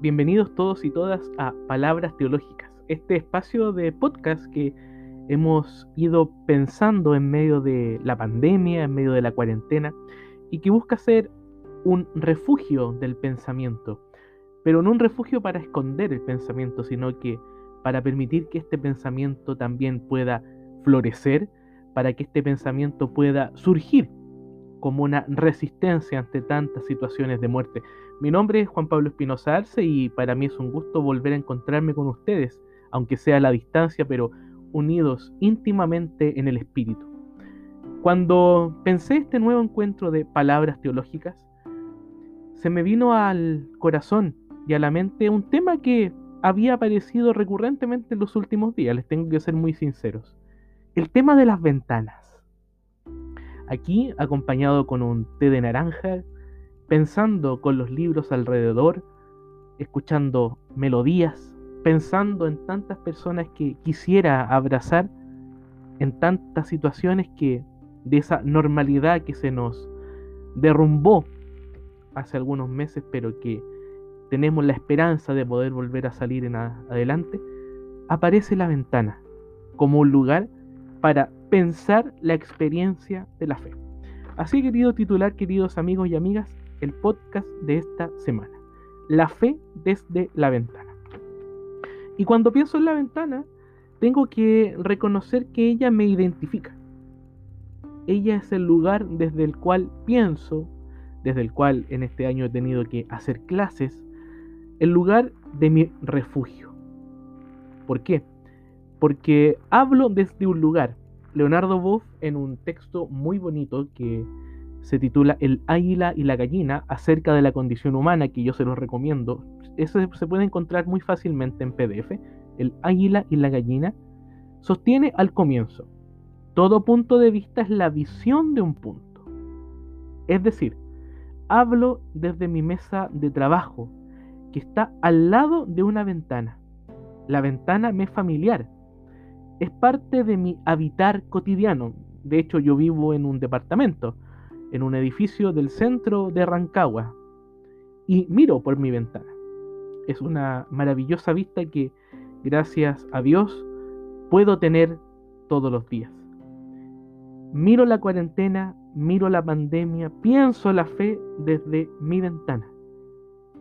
Bienvenidos todos y todas a Palabras Teológicas, este espacio de podcast que hemos ido pensando en medio de la pandemia, en medio de la cuarentena, y que busca ser un refugio del pensamiento, pero no un refugio para esconder el pensamiento, sino que para permitir que este pensamiento también pueda florecer, para que este pensamiento pueda surgir como una resistencia ante tantas situaciones de muerte. Mi nombre es Juan Pablo Espinosa Arce y para mí es un gusto volver a encontrarme con ustedes, aunque sea a la distancia, pero unidos íntimamente en el espíritu. Cuando pensé este nuevo encuentro de palabras teológicas, se me vino al corazón y a la mente un tema que había aparecido recurrentemente en los últimos días, les tengo que ser muy sinceros. El tema de las ventanas. Aquí, acompañado con un té de naranja, pensando con los libros alrededor, escuchando melodías, pensando en tantas personas que quisiera abrazar, en tantas situaciones que de esa normalidad que se nos derrumbó hace algunos meses, pero que tenemos la esperanza de poder volver a salir en adelante, aparece la ventana como un lugar para pensar la experiencia de la fe. Así querido titular, queridos amigos y amigas, el podcast de esta semana. La fe desde la ventana. Y cuando pienso en la ventana, tengo que reconocer que ella me identifica. Ella es el lugar desde el cual pienso, desde el cual en este año he tenido que hacer clases, el lugar de mi refugio. ¿Por qué? porque hablo desde un lugar. Leonardo Boff, en un texto muy bonito que se titula El águila y la gallina, acerca de la condición humana, que yo se los recomiendo, eso se puede encontrar muy fácilmente en PDF, El águila y la gallina, sostiene al comienzo, todo punto de vista es la visión de un punto. Es decir, hablo desde mi mesa de trabajo, que está al lado de una ventana. La ventana me es familiar, es parte de mi habitar cotidiano. De hecho, yo vivo en un departamento, en un edificio del centro de Rancagua, y miro por mi ventana. Es una maravillosa vista que, gracias a Dios, puedo tener todos los días. Miro la cuarentena, miro la pandemia, pienso la fe desde mi ventana.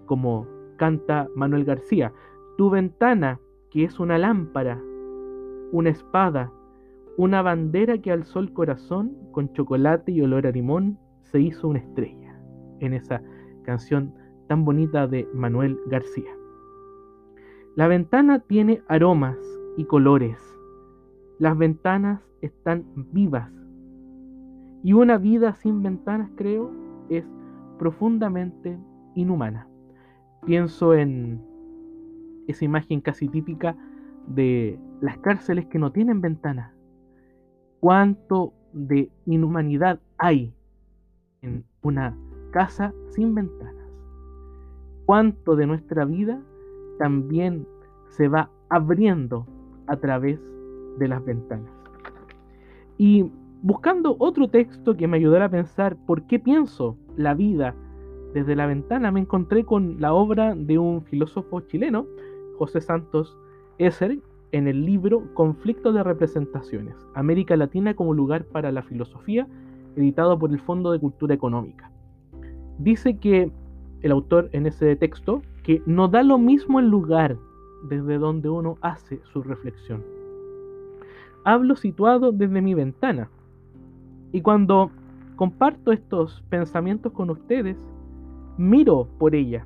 Como canta Manuel García, tu ventana, que es una lámpara, una espada, una bandera que alzó el corazón con chocolate y olor a limón, se hizo una estrella en esa canción tan bonita de Manuel García. La ventana tiene aromas y colores. Las ventanas están vivas. Y una vida sin ventanas, creo, es profundamente inhumana. Pienso en esa imagen casi típica de las cárceles que no tienen ventanas. ¿Cuánto de inhumanidad hay en una casa sin ventanas? ¿Cuánto de nuestra vida también se va abriendo a través de las ventanas? Y buscando otro texto que me ayudara a pensar por qué pienso la vida desde la ventana, me encontré con la obra de un filósofo chileno, José Santos Esser, en el libro Conflicto de Representaciones, América Latina como lugar para la filosofía, editado por el Fondo de Cultura Económica. Dice que el autor en ese texto que no da lo mismo el lugar desde donde uno hace su reflexión. Hablo situado desde mi ventana y cuando comparto estos pensamientos con ustedes, miro por ella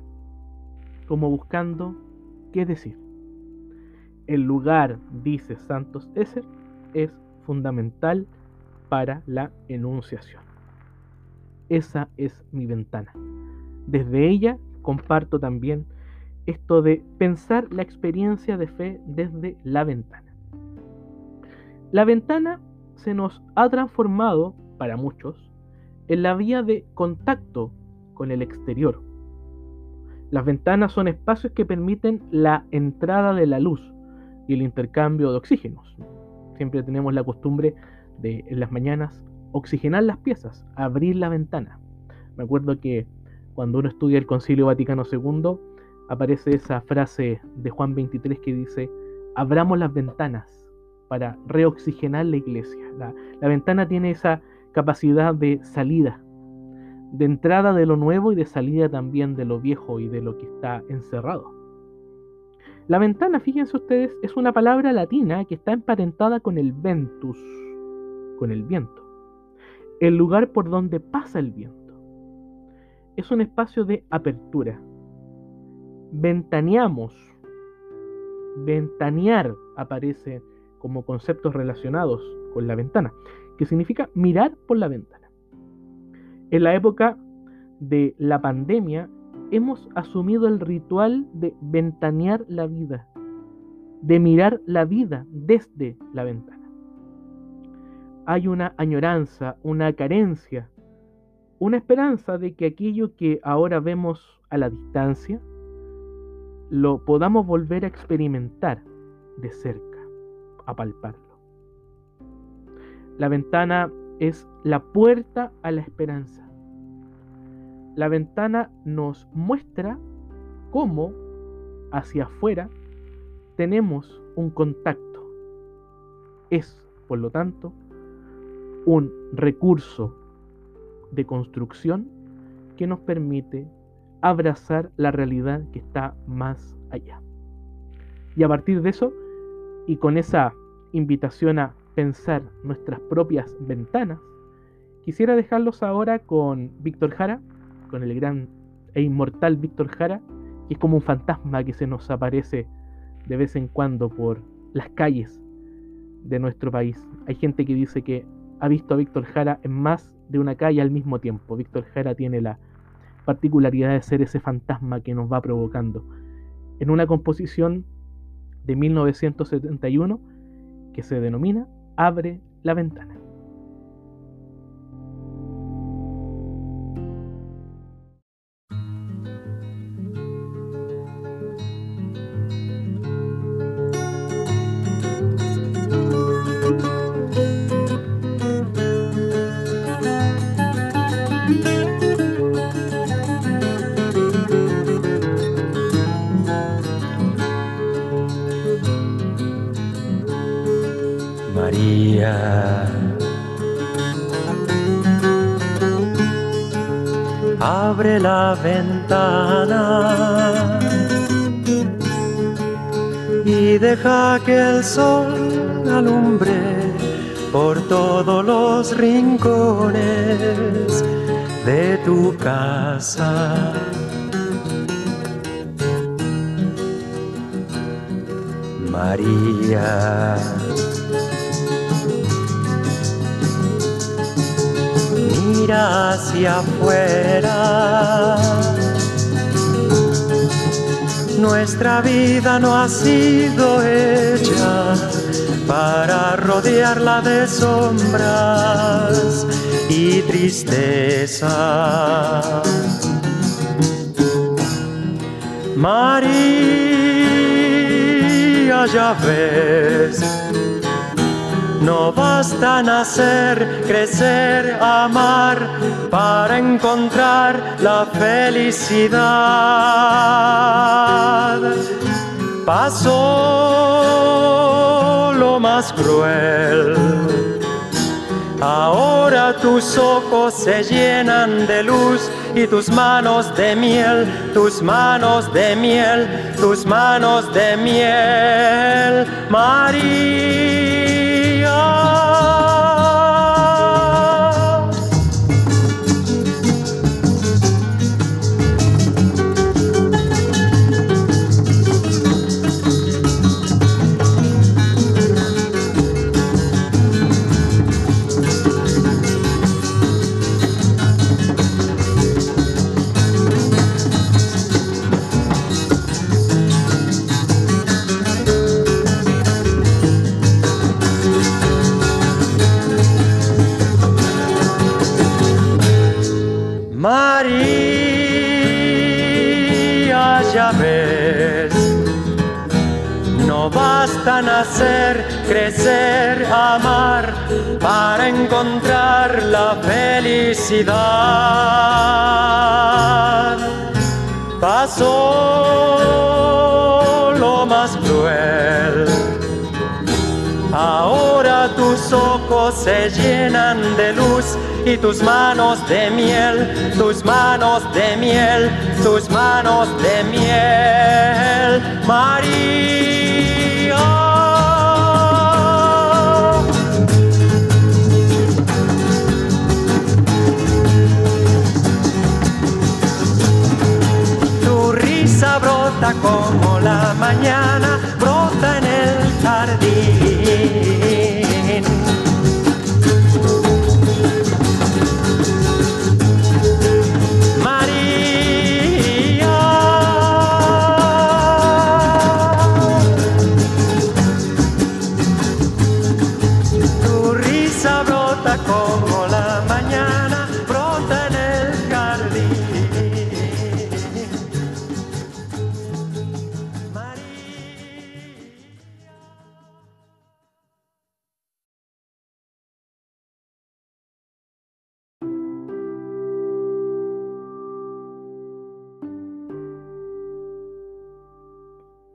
como buscando qué decir. El lugar, dice Santos Esser, es fundamental para la enunciación. Esa es mi ventana. Desde ella comparto también esto de pensar la experiencia de fe desde la ventana. La ventana se nos ha transformado, para muchos, en la vía de contacto con el exterior. Las ventanas son espacios que permiten la entrada de la luz, y el intercambio de oxígenos. Siempre tenemos la costumbre de en las mañanas oxigenar las piezas, abrir la ventana. Me acuerdo que cuando uno estudia el Concilio Vaticano II, aparece esa frase de Juan 23 que dice, abramos las ventanas para reoxigenar la iglesia. La, la ventana tiene esa capacidad de salida, de entrada de lo nuevo y de salida también de lo viejo y de lo que está encerrado. La ventana, fíjense ustedes, es una palabra latina que está emparentada con el ventus, con el viento, el lugar por donde pasa el viento. Es un espacio de apertura. Ventaneamos. Ventanear aparece como conceptos relacionados con la ventana, que significa mirar por la ventana. En la época de la pandemia hemos asumido el ritual de ventanear la vida, de mirar la vida desde la ventana. Hay una añoranza, una carencia, una esperanza de que aquello que ahora vemos a la distancia, lo podamos volver a experimentar de cerca, a palparlo. La ventana es la puerta a la esperanza la ventana nos muestra cómo hacia afuera tenemos un contacto. Es, por lo tanto, un recurso de construcción que nos permite abrazar la realidad que está más allá. Y a partir de eso, y con esa invitación a pensar nuestras propias ventanas, quisiera dejarlos ahora con Víctor Jara con el gran e inmortal Víctor Jara, que es como un fantasma que se nos aparece de vez en cuando por las calles de nuestro país. Hay gente que dice que ha visto a Víctor Jara en más de una calle al mismo tiempo. Víctor Jara tiene la particularidad de ser ese fantasma que nos va provocando. En una composición de 1971 que se denomina Abre la ventana. Abre la ventana y deja que el sol alumbre por todos los rincones de tu casa. María. Mira hacia afuera. Nuestra vida no ha sido hecha para rodearla de sombras y tristeza. María, ya ves no basta nacer, crecer, amar para encontrar la felicidad. Pasó lo más cruel. Ahora tus ojos se llenan de luz y tus manos de miel, tus manos de miel, tus manos de miel, María. Amar, para encontrar la felicidad. pasó lo más cruel. Ahora tus ojos se llenan de luz y tus manos de miel, tus manos de miel, tus manos de miel, María.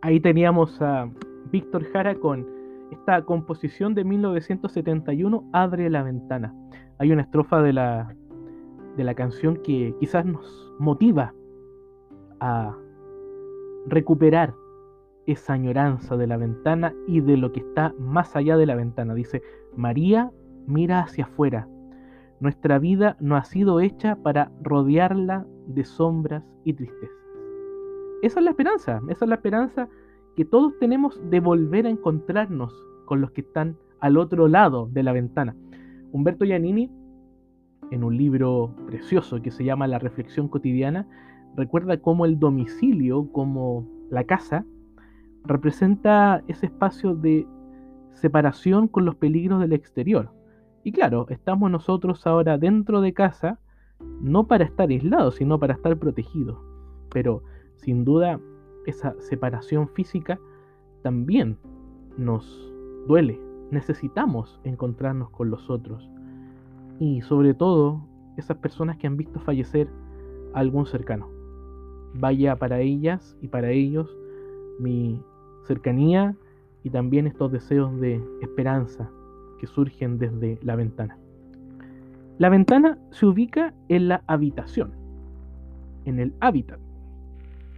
Ahí teníamos a Víctor Jara con esta composición de 1971, Abre la ventana. Hay una estrofa de la, de la canción que quizás nos motiva a recuperar esa añoranza de la ventana y de lo que está más allá de la ventana. Dice, María mira hacia afuera. Nuestra vida no ha sido hecha para rodearla de sombras y tristezas. Esa es la esperanza, esa es la esperanza que todos tenemos de volver a encontrarnos con los que están al otro lado de la ventana. Humberto Giannini, en un libro precioso que se llama La Reflexión Cotidiana, recuerda cómo el domicilio, como la casa, representa ese espacio de separación con los peligros del exterior. Y claro, estamos nosotros ahora dentro de casa, no para estar aislados, sino para estar protegidos. Pero sin duda esa separación física también nos duele. Necesitamos encontrarnos con los otros. Y sobre todo esas personas que han visto fallecer a algún cercano. Vaya para ellas y para ellos mi cercanía y también estos deseos de esperanza que surgen desde la ventana. La ventana se ubica en la habitación, en el hábitat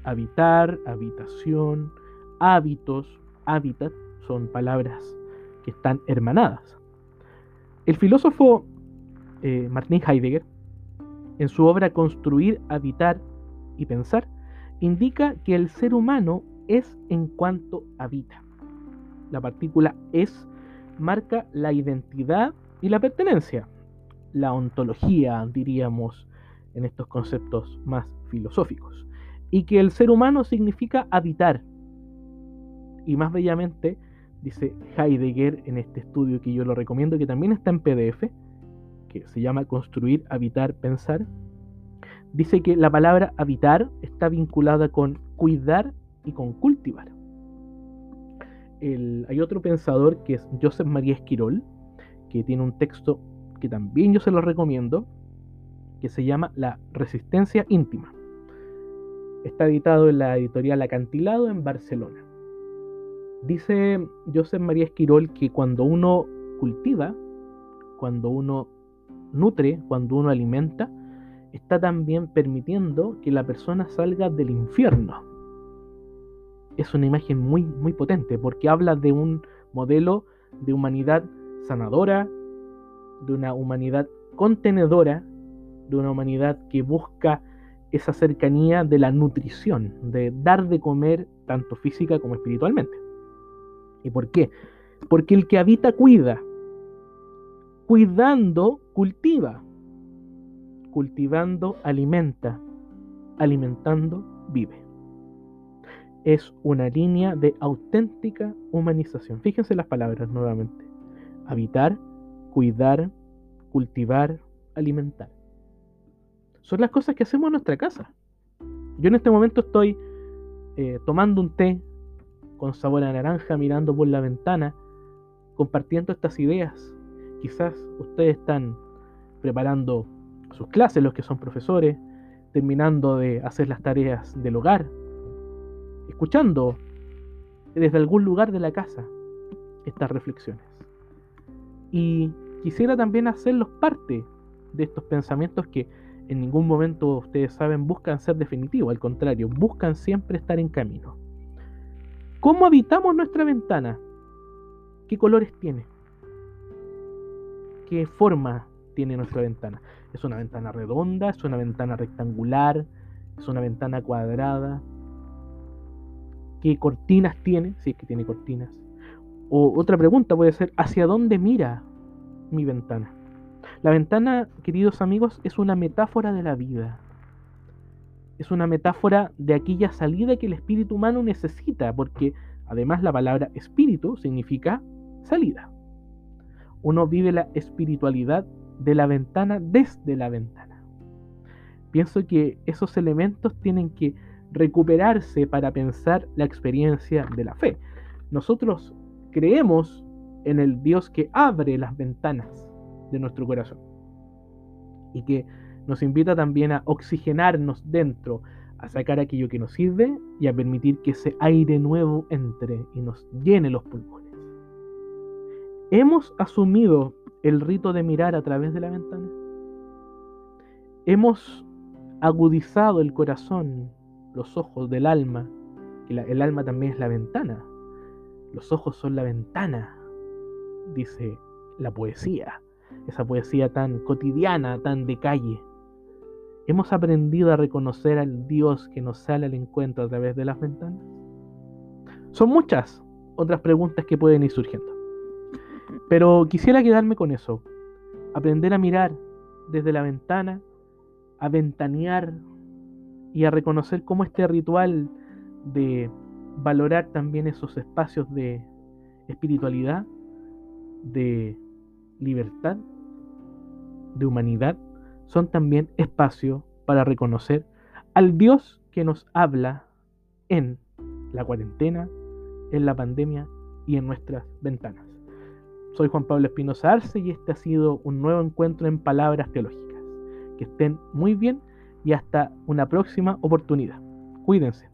habitar, habitación, hábitos, hábitat, son palabras que están hermanadas. El filósofo eh, Martin Heidegger, en su obra Construir, Habitar y Pensar, indica que el ser humano es en cuanto habita. La partícula es marca la identidad y la pertenencia, la ontología, diríamos, en estos conceptos más filosóficos y que el ser humano significa habitar. Y más bellamente, dice Heidegger en este estudio que yo lo recomiendo, que también está en PDF, que se llama Construir, Habitar, Pensar, dice que la palabra habitar está vinculada con cuidar y con cultivar. El- hay otro pensador que es Joseph María Esquirol, que tiene un texto que también yo se lo recomiendo, que se llama La resistencia íntima. Está editado en la editorial Acantilado en Barcelona. Dice Joseph María Esquirol que cuando uno cultiva, cuando uno nutre, cuando uno alimenta, está también permitiendo que la persona salga del infierno. Es una imagen muy, muy potente porque habla de un modelo de humanidad sanadora, de una humanidad contenedora, de una humanidad que busca esa cercanía de la nutrición, de dar de comer tanto física como espiritualmente. ¿Y por qué? Porque el que habita cuida, cuidando cultiva, cultivando alimenta, alimentando vive. Es una línea de auténtica humanización. Fíjense las palabras nuevamente. Habitar, cuidar, cultivar, alimentar son las cosas que hacemos en nuestra casa. Yo en este momento estoy eh, tomando un té con sabor a naranja, mirando por la ventana, compartiendo estas ideas. Quizás ustedes están preparando sus clases, los que son profesores, terminando de hacer las tareas del hogar, escuchando desde algún lugar de la casa estas reflexiones. Y quisiera también hacerlos parte de estos pensamientos que en ningún momento, ustedes saben, buscan ser definitivos, al contrario, buscan siempre estar en camino. ¿Cómo habitamos nuestra ventana? ¿Qué colores tiene? ¿Qué forma tiene nuestra ventana? ¿Es una ventana redonda? ¿Es una ventana rectangular? ¿Es una ventana cuadrada? ¿Qué cortinas tiene? Si es que tiene cortinas. O otra pregunta puede ser, ¿hacia dónde mira mi ventana? La ventana, queridos amigos, es una metáfora de la vida. Es una metáfora de aquella salida que el espíritu humano necesita, porque además la palabra espíritu significa salida. Uno vive la espiritualidad de la ventana desde la ventana. Pienso que esos elementos tienen que recuperarse para pensar la experiencia de la fe. Nosotros creemos en el Dios que abre las ventanas de nuestro corazón y que nos invita también a oxigenarnos dentro, a sacar aquello que nos sirve y a permitir que ese aire nuevo entre y nos llene los pulmones. ¿Hemos asumido el rito de mirar a través de la ventana? ¿Hemos agudizado el corazón, los ojos del alma? El alma también es la ventana. Los ojos son la ventana, dice la poesía esa poesía tan cotidiana, tan de calle. ¿Hemos aprendido a reconocer al Dios que nos sale al encuentro a través de las ventanas? Son muchas otras preguntas que pueden ir surgiendo. Pero quisiera quedarme con eso. Aprender a mirar desde la ventana, a ventanear y a reconocer cómo este ritual de valorar también esos espacios de espiritualidad, de libertad, de humanidad, son también espacio para reconocer al Dios que nos habla en la cuarentena, en la pandemia y en nuestras ventanas. Soy Juan Pablo Espinosa Arce y este ha sido un nuevo encuentro en Palabras Teológicas. Que estén muy bien y hasta una próxima oportunidad. Cuídense.